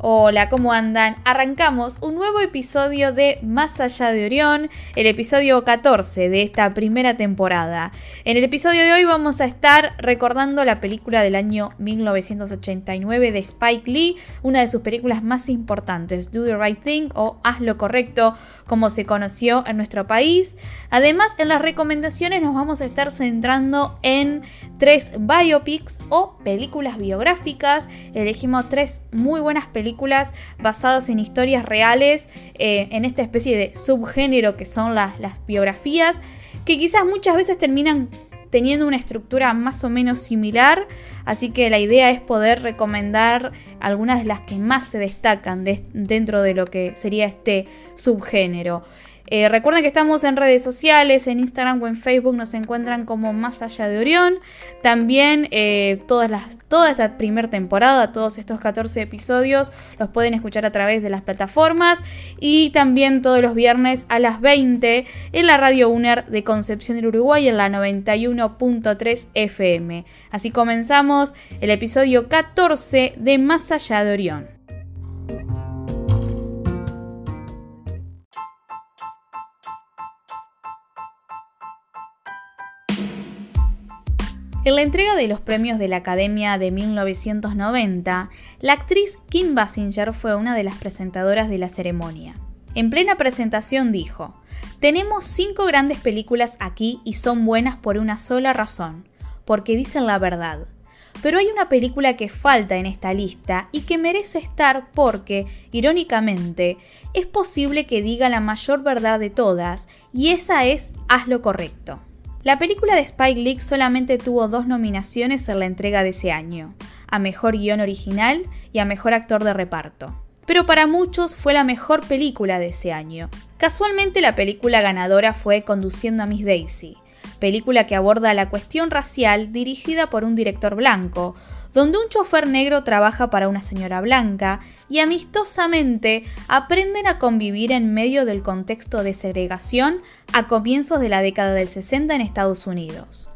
Hola, ¿cómo andan? Arrancamos un nuevo episodio de Más allá de Orión, el episodio 14 de esta primera temporada. En el episodio de hoy vamos a estar recordando la película del año 1989 de Spike Lee, una de sus películas más importantes, Do the Right Thing o Haz lo Correcto, como se conoció en nuestro país. Además, en las recomendaciones nos vamos a estar centrando en tres biopics o películas biográficas. Elegimos tres muy buenas películas basadas en historias reales, eh, en esta especie de subgénero que son las, las biografías, que quizás muchas veces terminan teniendo una estructura más o menos similar, así que la idea es poder recomendar algunas de las que más se destacan dentro de lo que sería este subgénero. Eh, recuerden que estamos en redes sociales, en Instagram o en Facebook nos encuentran como Más Allá de Orión. También eh, todas las, toda esta primera temporada, todos estos 14 episodios, los pueden escuchar a través de las plataformas y también todos los viernes a las 20 en la Radio UNER de Concepción del Uruguay en la 91.3 FM. Así comenzamos el episodio 14 de Más Allá de Orión. En la entrega de los premios de la Academia de 1990, la actriz Kim Basinger fue una de las presentadoras de la ceremonia. En plena presentación dijo, tenemos cinco grandes películas aquí y son buenas por una sola razón, porque dicen la verdad. Pero hay una película que falta en esta lista y que merece estar porque, irónicamente, es posible que diga la mayor verdad de todas, y esa es Haz lo correcto. La película de Spike Lee solamente tuvo dos nominaciones en la entrega de ese año, a Mejor Guión Original y a Mejor Actor de Reparto. Pero para muchos fue la mejor película de ese año. Casualmente la película ganadora fue Conduciendo a Miss Daisy, película que aborda la cuestión racial dirigida por un director blanco, donde un chofer negro trabaja para una señora blanca y amistosamente aprenden a convivir en medio del contexto de segregación a comienzos de la década del 60 en Estados Unidos.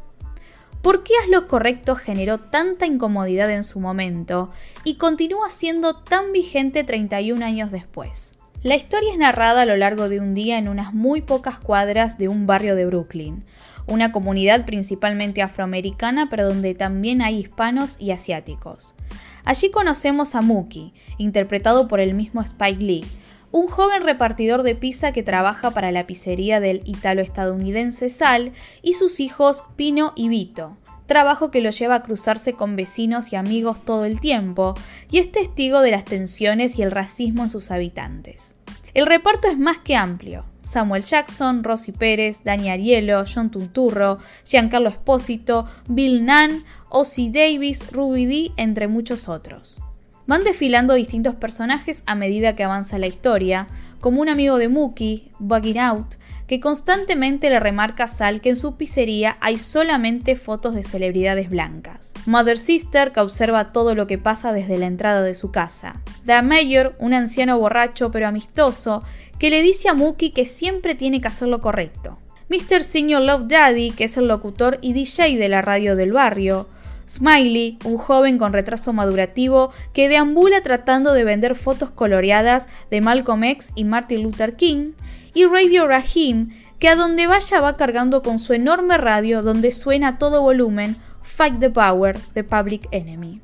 ¿Por qué Haz lo correcto generó tanta incomodidad en su momento y continúa siendo tan vigente 31 años después? La historia es narrada a lo largo de un día en unas muy pocas cuadras de un barrio de Brooklyn, una comunidad principalmente afroamericana, pero donde también hay hispanos y asiáticos. Allí conocemos a Mookie, interpretado por el mismo Spike Lee, un joven repartidor de pizza que trabaja para la pizzería del italo-estadounidense Sal y sus hijos Pino y Vito, trabajo que lo lleva a cruzarse con vecinos y amigos todo el tiempo, y es testigo de las tensiones y el racismo en sus habitantes. El reparto es más que amplio. Samuel Jackson, Rosy Pérez, Dani Arielo, John Tunturro, Giancarlo Espósito, Bill Nunn, Ozzy Davis, Ruby Dee, entre muchos otros. Van desfilando distintos personajes a medida que avanza la historia, como un amigo de Mookie, Bugging Out, que constantemente le remarca a Sal que en su pizzería hay solamente fotos de celebridades blancas. Mother Sister, que observa todo lo que pasa desde la entrada de su casa. The Mayor, un anciano borracho pero amistoso, que le dice a Mookie que siempre tiene que hacer lo correcto. Mr. Senior Love Daddy, que es el locutor y DJ de la radio del barrio. Smiley, un joven con retraso madurativo que deambula tratando de vender fotos coloreadas de Malcolm X y Martin Luther King y Radio Rahim, que a donde vaya va cargando con su enorme radio donde suena a todo volumen Fight the Power, the Public Enemy.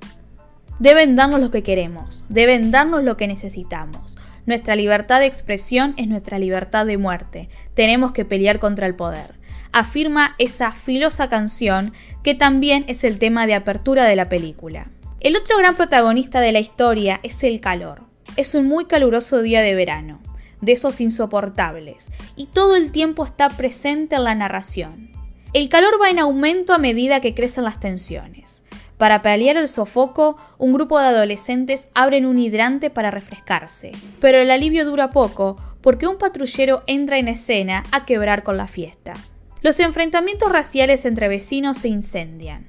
Deben darnos lo que queremos, deben darnos lo que necesitamos. Nuestra libertad de expresión es nuestra libertad de muerte. Tenemos que pelear contra el poder. Afirma esa filosa canción que también es el tema de apertura de la película. El otro gran protagonista de la historia es el calor. Es un muy caluroso día de verano de esos insoportables, y todo el tiempo está presente en la narración. El calor va en aumento a medida que crecen las tensiones. Para paliar el sofoco, un grupo de adolescentes abren un hidrante para refrescarse. Pero el alivio dura poco, porque un patrullero entra en escena a quebrar con la fiesta. Los enfrentamientos raciales entre vecinos se incendian.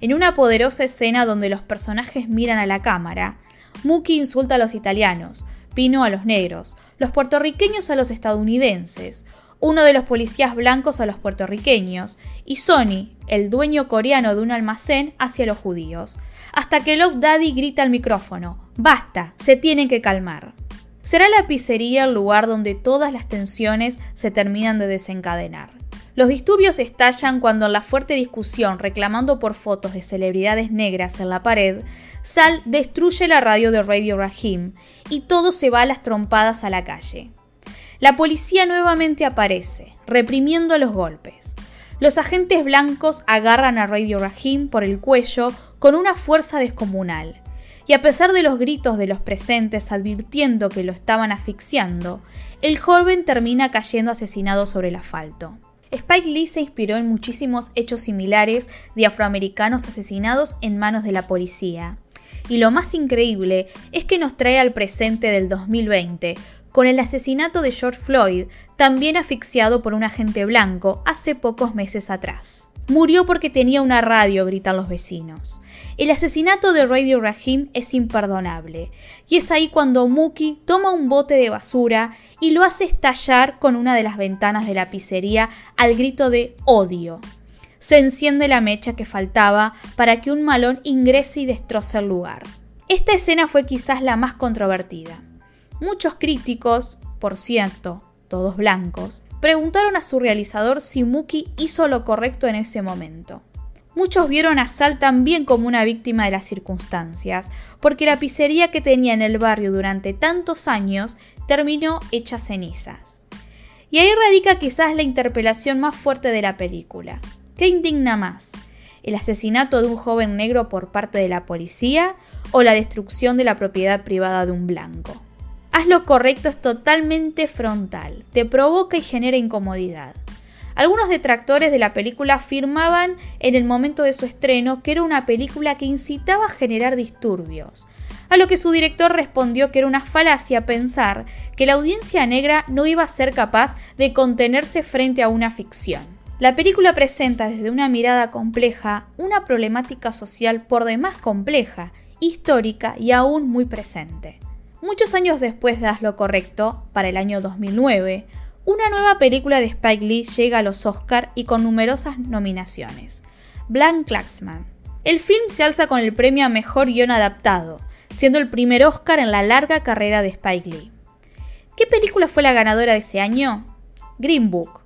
En una poderosa escena donde los personajes miran a la cámara, Muki insulta a los italianos, Pino a los negros, los puertorriqueños a los estadounidenses, uno de los policías blancos a los puertorriqueños y Sony, el dueño coreano de un almacén, hacia los judíos, hasta que Love Daddy grita al micrófono, basta, se tienen que calmar. Será la pizzería el lugar donde todas las tensiones se terminan de desencadenar. Los disturbios estallan cuando en la fuerte discusión reclamando por fotos de celebridades negras en la pared, Sal destruye la radio de Radio Rahim y todo se va a las trompadas a la calle. La policía nuevamente aparece, reprimiendo los golpes. Los agentes blancos agarran a Radio Rahim por el cuello con una fuerza descomunal, y a pesar de los gritos de los presentes advirtiendo que lo estaban asfixiando, el joven termina cayendo asesinado sobre el asfalto. Spike Lee se inspiró en muchísimos hechos similares de afroamericanos asesinados en manos de la policía. Y lo más increíble es que nos trae al presente del 2020, con el asesinato de George Floyd, también asfixiado por un agente blanco hace pocos meses atrás. Murió porque tenía una radio, gritan los vecinos. El asesinato de Radio Rahim es imperdonable, y es ahí cuando Muki toma un bote de basura y lo hace estallar con una de las ventanas de la pizzería al grito de odio. Se enciende la mecha que faltaba para que un malón ingrese y destroce el lugar. Esta escena fue quizás la más controvertida. Muchos críticos, por cierto, todos blancos, preguntaron a su realizador si Muki hizo lo correcto en ese momento. Muchos vieron a Sal también como una víctima de las circunstancias, porque la pizzería que tenía en el barrio durante tantos años terminó hecha cenizas. Y ahí radica quizás la interpelación más fuerte de la película. ¿Qué indigna más? ¿El asesinato de un joven negro por parte de la policía o la destrucción de la propiedad privada de un blanco? Haz lo correcto es totalmente frontal, te provoca y genera incomodidad. Algunos detractores de la película afirmaban en el momento de su estreno que era una película que incitaba a generar disturbios, a lo que su director respondió que era una falacia pensar que la audiencia negra no iba a ser capaz de contenerse frente a una ficción. La película presenta desde una mirada compleja una problemática social por demás compleja, histórica y aún muy presente. Muchos años después de Haz lo correcto, para el año 2009, una nueva película de Spike Lee llega a los Oscar y con numerosas nominaciones. Blank Klaxman. El film se alza con el premio a Mejor Guión Adaptado, siendo el primer Oscar en la larga carrera de Spike Lee. ¿Qué película fue la ganadora de ese año? Green Book,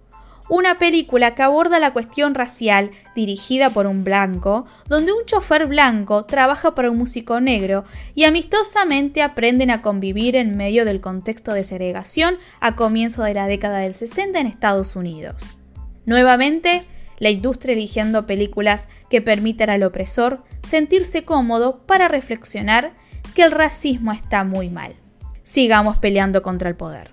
una película que aborda la cuestión racial dirigida por un blanco, donde un chofer blanco trabaja para un músico negro y amistosamente aprenden a convivir en medio del contexto de segregación a comienzo de la década del 60 en Estados Unidos. Nuevamente, la industria eligiendo películas que permitan al opresor sentirse cómodo para reflexionar que el racismo está muy mal. Sigamos peleando contra el poder.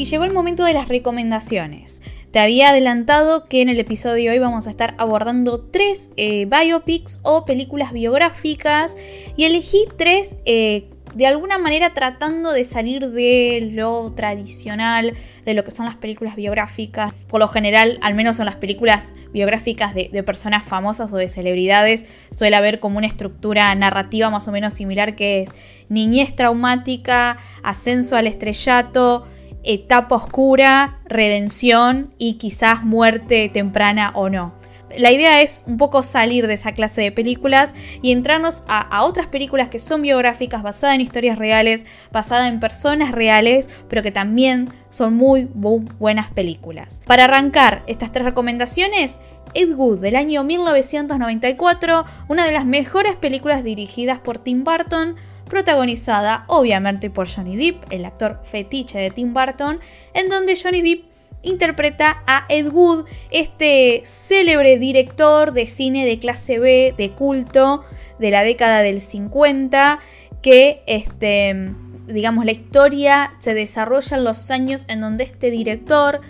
Y llegó el momento de las recomendaciones. Te había adelantado que en el episodio de hoy vamos a estar abordando tres eh, biopics o películas biográficas y elegí tres eh, de alguna manera tratando de salir de lo tradicional, de lo que son las películas biográficas. Por lo general, al menos en las películas biográficas de, de, personas famosas o de celebridades, suele haber como una estructura narrativa más o menos similar que es niñez traumática, ascenso al estrellato, etapa oscura, redención y quizás muerte temprana o no. La idea es un poco salir de esa clase de películas y entrarnos a, otras películas que son biográficas, basadas en historias reales, basadas en personas reales, pero que también son muy, buenas películas. Para arrancar estas tres recomendaciones, Ed Wood del año 1994, una de las mejores películas dirigidas por Tim Burton, protagonizada obviamente por Johnny Depp, el actor fetiche de Tim Burton, en donde Johnny Depp interpreta a Ed Wood, este célebre director de cine de clase B, de culto, de la década del 50, que este, digamos, la historia se desarrolla en los años en donde este director,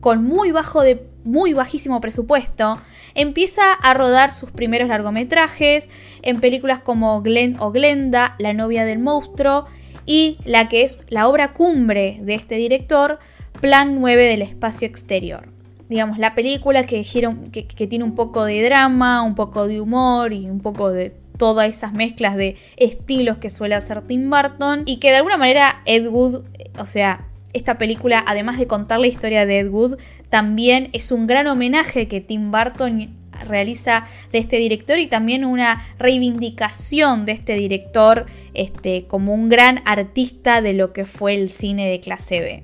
con muy bajo de muy bajísimo presupuesto, empieza a rodar sus primeros largometrajes en películas como Glenn o Glenda, La novia del monstruo y la que es la obra cumbre de este director, Plan 9 del espacio exterior. Digamos, la película que, que, que tiene un poco de drama, un poco de humor y un poco de todas esas mezclas de estilos que suele hacer Tim Burton y que de alguna manera Ed Wood, o sea, esta película, además de contar la historia de Ed Wood, también es un gran homenaje que Tim Burton realiza de este director y también una reivindicación de este director este, como un gran artista de lo que fue el cine de clase B.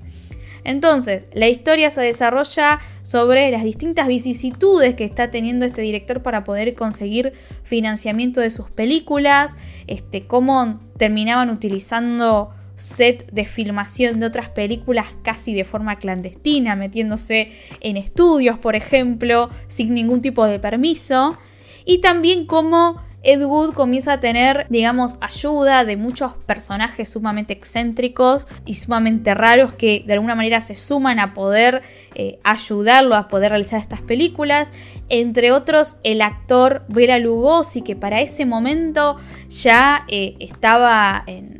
Entonces, la historia se desarrolla sobre las distintas vicisitudes que está teniendo este director para poder conseguir financiamiento de sus películas, este, cómo terminaban utilizando set de filmación de otras películas casi de forma clandestina, metiéndose en estudios, por ejemplo, sin ningún tipo de permiso. Y también cómo Ed Wood comienza a tener, digamos, ayuda de muchos personajes sumamente excéntricos y sumamente raros que de alguna manera se suman a poder eh, ayudarlo a poder realizar estas películas. Entre otros, el actor Bela Lugosi, que para ese momento ya eh, estaba en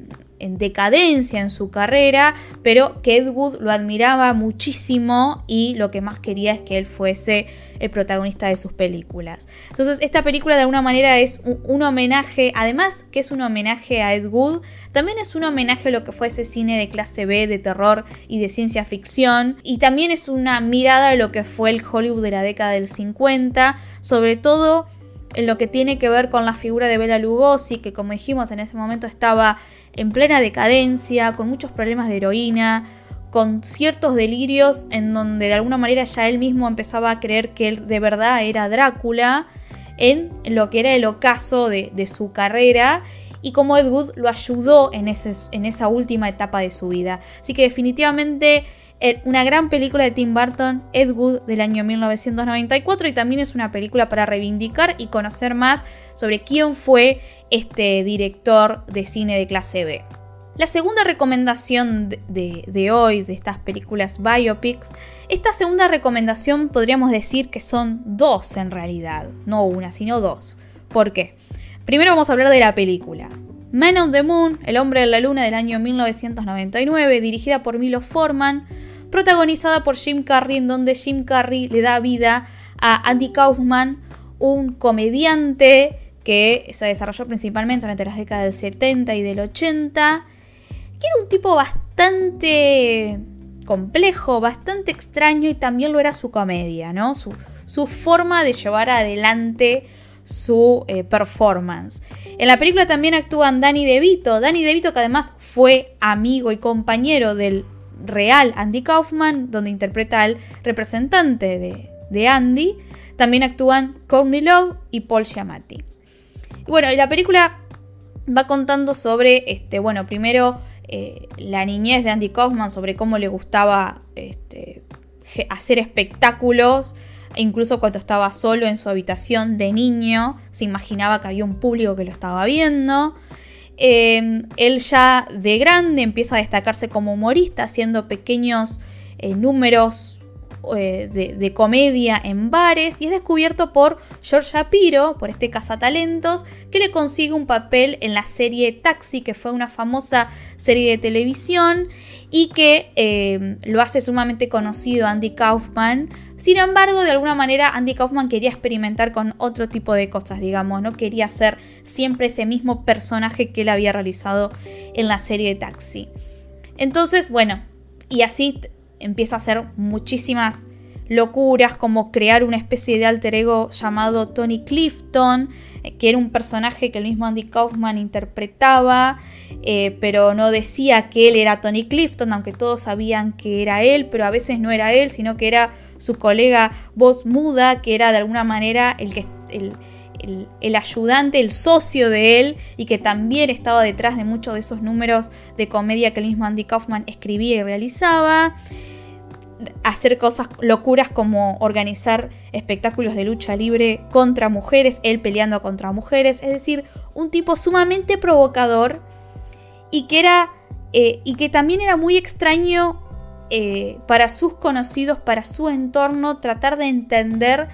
en decadencia en su carrera, pero que Ed Wood lo admiraba muchísimo y lo que más quería es que él fuese el protagonista de sus películas. Entonces esta película de alguna manera es un, homenaje, además que es un homenaje a Ed Wood, también es un homenaje a lo que fue ese cine de clase B, de terror y de ciencia ficción, y también es una mirada a lo que fue el Hollywood de la década del 50, sobre todo en lo que tiene que ver con la figura de Bela Lugosi, que como dijimos en ese momento estaba en plena decadencia, con muchos problemas de heroína, con ciertos delirios en donde de alguna manera ya él mismo empezaba a creer que él de verdad era Drácula, en lo que era el ocaso de, su carrera y cómo Ed Wood lo ayudó en, ese, en esa última etapa de su vida. Así que definitivamente una gran película de Tim Burton, Ed Wood, del año 1994, y también es una película para reivindicar y conocer más sobre quién fue este director de cine de clase B. La segunda recomendación de, hoy, de estas películas biopics, esta segunda recomendación podríamos decir que son dos en realidad, no una, sino dos. ¿Por qué? Primero vamos a hablar de la película. Man on the Moon, El hombre de la luna del año 1999, dirigida por Milo Forman, protagonizada por Jim Carrey, en donde Jim Carrey le da vida a Andy Kaufman, un comediante que se desarrolló principalmente durante las décadas del 70 y del 80, que era un tipo bastante complejo, bastante extraño y también lo era su comedia, ¿no? Su, su forma de llevar adelante su eh, performance. En la película también actúan Danny DeVito, Danny DeVito que además fue amigo y compañero del real Andy Kaufman, donde interpreta al representante de, de Andy. También actúan Courtney Love y Paul Giamatti. Y bueno, la película va contando sobre, este, bueno, primero eh, la niñez de Andy Kaufman, sobre cómo le gustaba este, hacer espectáculos incluso cuando estaba solo en su habitación de niño, se imaginaba que había un público que lo estaba viendo. Em, él ya de grande empieza a destacarse como humorista, haciendo pequeños eh, números eh, de, comedia en bares y es descubierto por George Shapiro, por este cazatalentos, que le consigue un papel en la serie Taxi, que fue una famosa serie de televisión y que eh, lo hace sumamente conocido Andy Kaufman. Sin embargo, de alguna manera Andy Kaufman quería experimentar con otro tipo de cosas, digamos, no quería ser siempre ese mismo personaje que él había realizado en la serie de Taxi. Entonces, bueno, y así empieza a hacer muchísimas locuras como crear una especie de alter ego llamado Tony Clifton, eh, que era un personaje que el mismo Andy Kaufman interpretaba, eh, pero no decía que él era Tony Clifton, aunque todos sabían que era él, pero a veces no era él, sino que era su colega voz muda, que era de alguna manera el que... el, ayudante, el socio de él y que también estaba detrás de muchos de esos números de comedia que el mismo Andy Kaufman escribía y realizaba hacer cosas locuras como organizar espectáculos de lucha libre contra mujeres, él peleando contra mujeres, es decir, un tipo sumamente provocador y que era eh, y que también era muy extraño eh, para sus conocidos, para su entorno, tratar de entender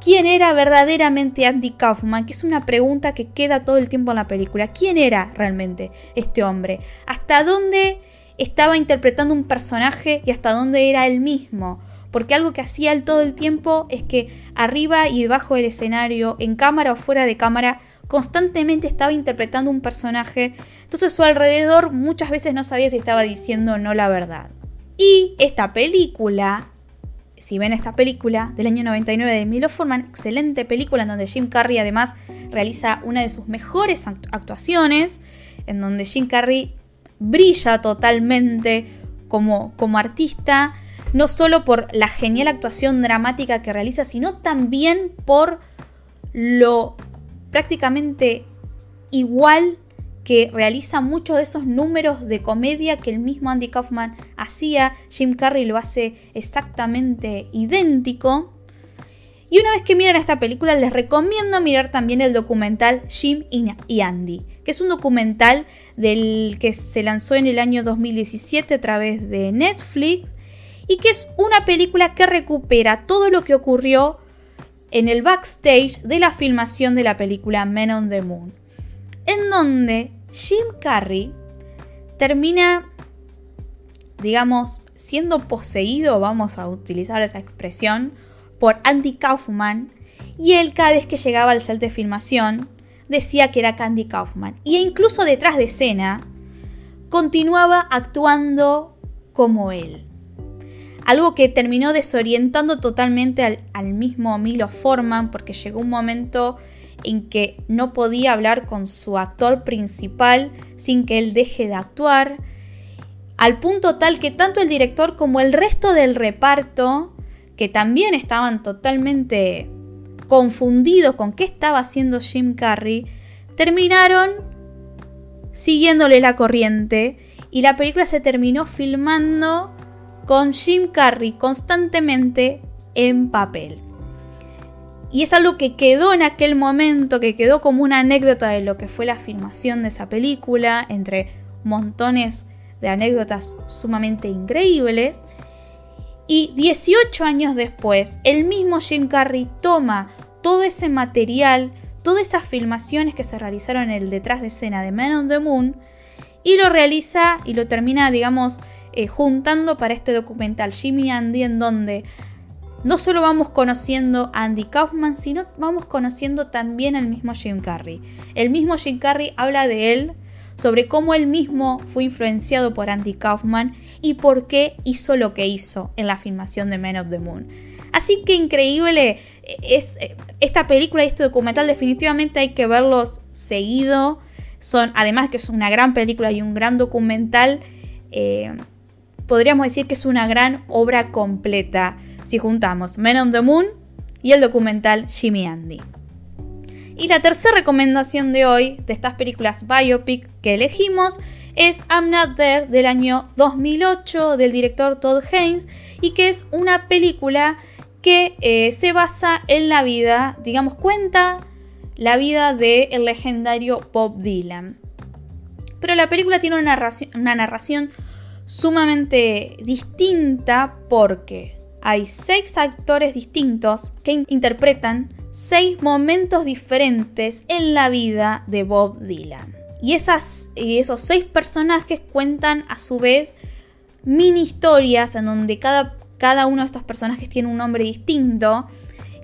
quién era verdaderamente Andy Kaufman, que es una pregunta que queda todo el tiempo en la película. ¿Quién era realmente este hombre? ¿Hasta dónde estaba interpretando un personaje y hasta dónde era él mismo? Porque algo que hacía él todo el tiempo es que arriba y debajo del escenario, en cámara o fuera de cámara, constantemente estaba interpretando un personaje. Entonces su alrededor muchas veces no sabía si estaba diciendo o no la verdad. Y esta película, si ven esta película del año 99 de Milo Forman, excelente película en donde Jim Carrey además realiza una de sus mejores actuaciones, en donde Jim Carrey brilla totalmente como, como artista, no solo por la genial actuación dramática que realiza, sino también por lo prácticamente igual que realiza muchos de esos números de comedia que el mismo Andy Kaufman hacía. Jim Carrey lo hace exactamente idéntico. Y una vez que miran esta película, les recomiendo mirar también el documental Jim y Andy, que es un documental del que se lanzó en el año 2017 a través de Netflix y que es una película que recupera todo lo que ocurrió en el backstage de la filmación de la película Men on the Moon, en donde Jim Carrey termina, digamos, siendo poseído, vamos a utilizar esa expresión, por Andy Kaufman, y él cada vez que llegaba al set de filmación decía que era Candy Kaufman, y incluso detrás de escena continuaba actuando como él. Algo que terminó desorientando totalmente al, mismo Milo Forman porque llegó un momento en que no podía hablar con su actor principal sin que él deje de actuar, al punto tal que tanto el director como el resto del reparto, que también estaban totalmente confundidos con qué estaba haciendo Jim Carrey, terminaron siguiéndole la corriente y la película se terminó filmando con Jim Carrey constantemente en papel. Y es algo que quedó en aquel momento, que quedó como una anécdota de lo que fue la filmación de esa película, entre montones de anécdotas sumamente increíbles. Y 18 años después, el mismo Jim Carrey toma todo ese material, todas esas filmaciones que se realizaron en el detrás de escena de Man on the Moon, y lo realiza y lo termina, digamos, eh, juntando para este documental Jimmy Andy en donde no solo vamos conociendo a Andy Kaufman, sino vamos conociendo también al mismo Jim Carrey. El mismo Jim Carrey habla de él, sobre cómo él mismo fue influenciado por Andy Kaufman y por qué hizo lo que hizo en la filmación de Men of the Moon. Así que increíble eh, es eh, esta película y este documental definitivamente hay que verlos seguido. Son, además que es una gran película y un gran documental, podríamos decir que es una gran obra completa si juntamos Men on the Moon y el documental Jimmy Andy. Y la tercera recomendación de hoy de estas películas biopic que elegimos es I'm Not There del año 2008 del director Todd Haynes y que es una película que eh, se basa en la vida, digamos, cuenta la vida del el legendario Bob Dylan. Pero la película tiene una narración, una narración sumamente distinta porque hay seis actores distintos que interpretan seis momentos diferentes en la vida de Bob Dylan. Y, esas, esos seis personajes cuentan a su vez mini historias en donde cada, cada uno de estos personajes tiene un nombre distinto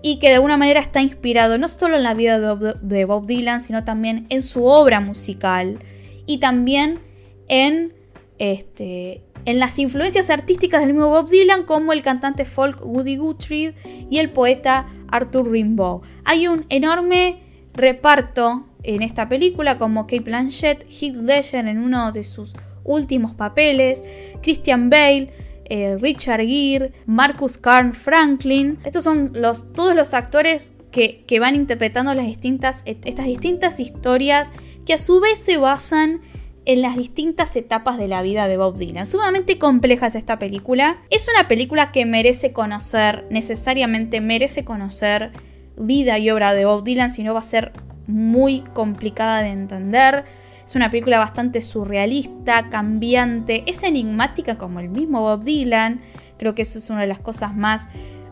y que de alguna manera está inspirado no solo en la vida de Bob Dylan, sino también en su obra musical y también en este, en las influencias artísticas del mismo Bob Dylan, como el cantante folk Woody Guthrie y el poeta Arthur Rimbaud. Hay un enorme reparto en esta película, como Kate Blanchett, Heath Ledger en uno de sus últimos papeles, Christian Bale, eh, Richard Gere, Marcus Carn Franklin. Estos son los, todos los actores que, que van interpretando las distintas, estas distintas historias que a su vez se basan en las distintas etapas de la vida de Bob Dylan. Sumamente compleja es esta película. Es una película que merece conocer, necesariamente merece conocer vida y obra de Bob Dylan, si no va a ser muy complicada de entender. Es una película bastante surrealista, cambiante, es enigmática como el mismo Bob Dylan. Creo que eso es una de las cosas más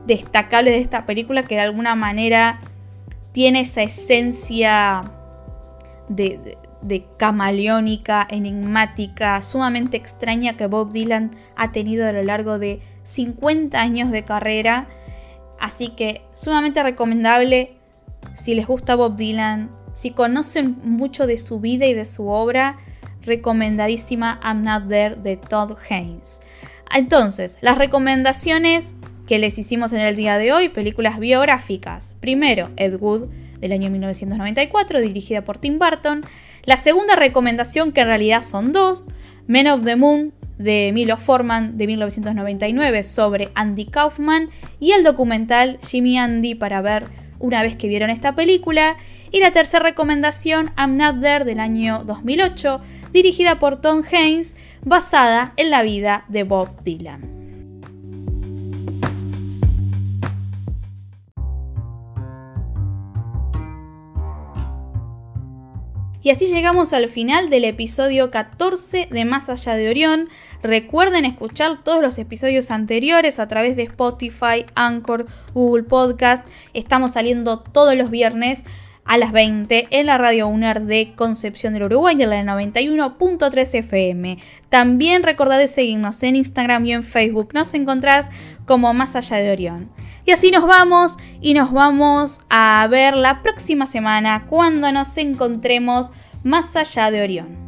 destacables de esta película, que de alguna manera tiene esa esencia de, camaleónica, enigmática, sumamente extraña que Bob Dylan ha tenido a lo largo de 50 años de carrera. Así que sumamente recomendable si les gusta Bob Dylan, si conocen mucho de su vida y de su obra, recomendadísima I'm Not There de Todd Haynes. Entonces, las recomendaciones que les hicimos en el día de hoy, películas biográficas. Primero, Ed Wood del año 1994, dirigida por Tim Burton. La segunda recomendación, que en realidad son dos, Men of the Moon de Milo Forman de 1999 sobre Andy Kaufman y el documental Jimmy Andy para ver una vez que vieron esta película. Y la tercera recomendación, I'm Not There del año 2008, dirigida por Tom Haynes, basada en la vida de Bob Dylan. Y así llegamos al final del episodio 14 de Más allá de Orión. Recuerden escuchar todos los episodios anteriores a través de Spotify, Anchor, Google Podcast. Estamos saliendo todos los viernes a las 20 en la radio UNER de Concepción del Uruguay en la 91.3 FM. También recordad de seguirnos en Instagram y en Facebook. Nos encontrás como Más allá de Orión. Y así nos vamos y nos vamos a ver la próxima semana cuando nos encontremos más allá de Orión.